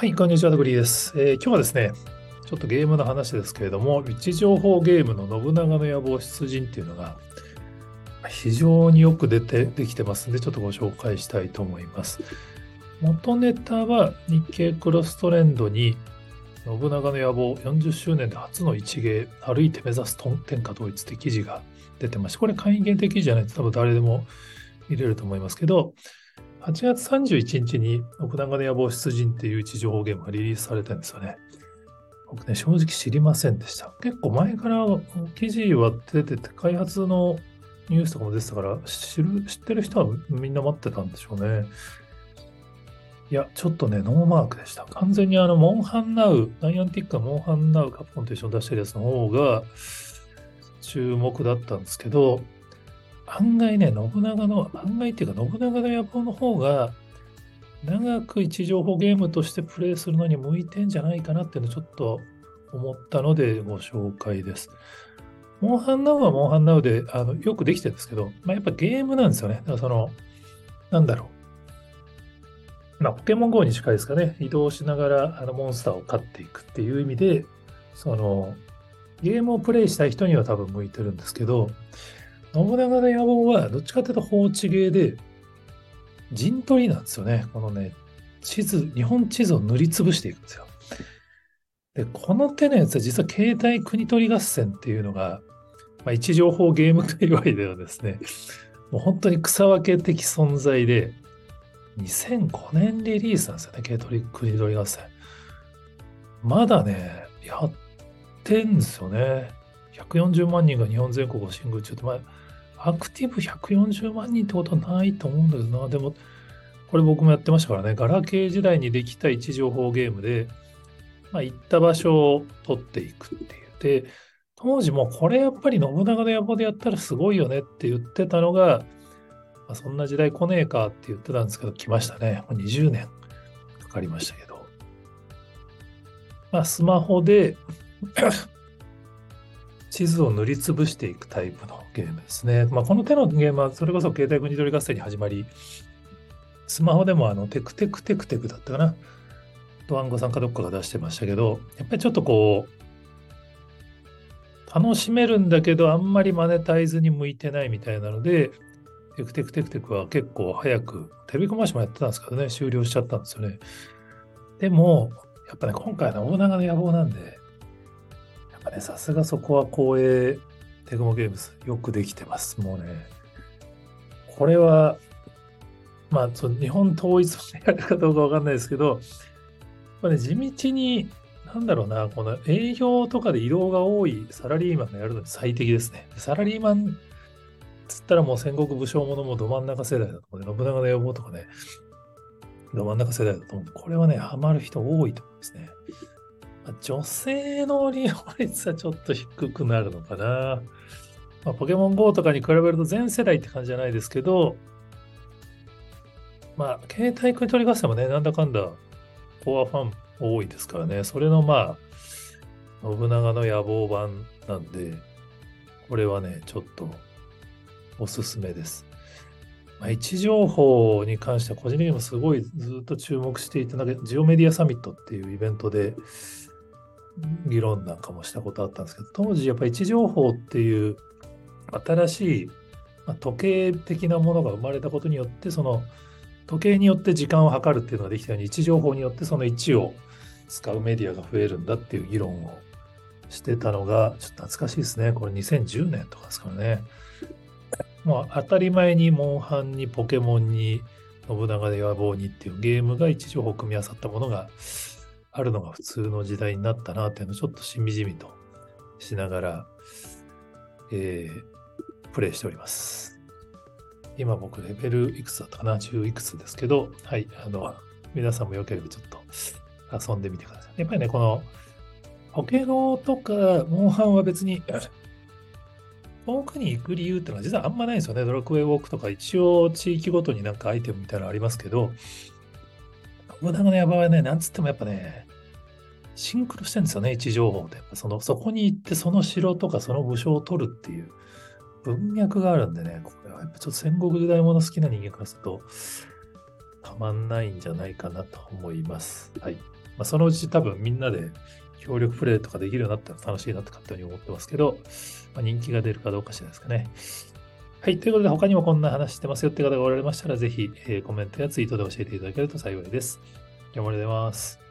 はい、こんにちは、グリーです、えー、今日はですね、ちょっとゲームの話ですけれども、位置情報ゲームの信長の野望出陣っていうのが、非常によく出てできてますんで、ちょっとご紹介したいと思います。元ネタは日経クロストレンドに、信長の野望40周年で初の一芸、歩いて目指す天下統一って記事が出てまして、これ会員限定記事じゃないと多分誰でも見れると思いますけど、8月31日に信長の野望出陣っていう位置情報ゲームがリリースされたんですよね。僕ね、正直知りませんでした。結構前から記事は出てて、開発のニュースとかも出てたから、知る、知ってる人はみんな待ってたんでしょうね。いや、ちょっとね、ノーマークでした。完全にあの、モンハンナウ、ナイアンティックがモンハンナウカップコンと一緒に出してるやつの方が注目だったんですけど、案外ね、信長の、案外っていうか、信長の野望の方が、長く位置情報ゲームとしてプレイするのに向いてんじゃないかなっていうのをちょっと思ったのでご紹介です。モンハンナウはモンハンナウであのよくできてるんですけど、まあ、やっぱゲームなんですよね。だからその、なんだろう。まあ、ポケモン GO に近いですかね。移動しながらあのモンスターを飼っていくっていう意味で、その、ゲームをプレイしたい人には多分向いてるんですけど、信長の野望はどっちかというと放置ゲーで、陣取りなんですよね。このね、地図、日本地図を塗りつぶしていくんですよ。で、この手のやつは実は携帯国取り合戦っていうのが、まあ、位置情報ゲーム界隈ではですね、もう本当に草分け的存在で、2005年リリースなんですよね、軽取り国取り合戦。まだね、やってんですよね。140万人が日本全国を進軍中って、まあ、アクティブ140万人ってことはないと思うんだけどな。でも、これ僕もやってましたからね、ガラケー時代にできた位置情報ゲームで、まあ、行った場所を取っていくっていう。で、当時もこれやっぱり信長の野望でやったらすごいよねって言ってたのが、まあ、そんな時代来ねえかって言ってたんですけど、来ましたね。20年かかりましたけど。まあ、スマホで地図を塗りつぶしていくタイプのゲームですね。まあ、この手のゲームはそれこそ携帯国取り合戦に始まり、スマホでもあのテクテクテクテクだったかな。ドワンゴさんかどっかが出してましたけど、やっぱりちょっとこう、楽しめるんだけど、あんまりマネタイズに向いてないみたいなので、テクテクテクテクは結構早く、テレビコマーシもやってたんですけどね、終了しちゃったんですよね。でも、やっぱね、今回の大長の野望なんで、ね、さすがそこは光栄テクモゲームズ、よくできてます。もうね、これは、まあ、日本統一してやるかどうかわかんないですけど、まあね、地道になんだろうな、この営業とかで移動が多いサラリーマンがやるのに最適ですね。サラリーマンつったらもう戦国武将ものもど真ん中世代だと思う信長の野望とかね、ど真ん中世代だと思うこれはね、ハマる人多いと思うんですね。女性の利用率はちょっと低くなるのかな。まあ、ポケモン GO とかに比べると全世代って感じじゃないですけど、まあ、携帯国取り合戦もね、なんだかんだコアファン多いですからね。それのまあ、信長の野望版なんで、これはね、ちょっとおすすめです。まあ、位置情報に関しては個人的にもすごいずっと注目していて、なんかジオメディアサミットっていうイベントで議論なんかもしたことあったんですけど、当時やっぱり位置情報っていう新しい、時計的なものが生まれたことによって、その時計によって時間を測るっていうのができたように、位置情報によってその位置を使うメディアが増えるんだっていう議論をしてたのが、ちょっと懐かしいですね。これ2010年とかですからね。まあ、当たり前にモンハンにポケモンに信長で野望にっていうゲームが位置情報を組み合わさったものがあるのが普通の時代になったなっていうのをちょっとしみじみとしながら、えー、プレイしております。今僕レベルいくつだったかな ?10 いくつですけど、はい、あの、皆さんもよければちょっと遊んでみてください。やっぱりね、この、ポケゴとか、モンハンは別に、遠くに行く理由っていうのは実はあんまないんですよね。ドラクエウォークとか一応地域ごとになんかアイテムみたいなのありますけど、信長の山はね、なんつってもやっぱね、シンクロしてるんですよね、位置情報で。その、そこに行ってその城とかその武将を取るっていう文脈があるんでね、これはやっぱちょっと戦国時代もの好きな人間からすると、たまんないんじゃないかなと思います。はい。まあ、そのうち多分みんなで協力プレイとかできるようになったら楽しいなと勝手に思ってますけど、まあ、人気が出るかどうかしらですかね。はい。ということで、他にもこんな話してますよって方がおられましたら、ぜひ、えー、コメントやツイートで教えていただけると幸いです。今日もありがとうございます。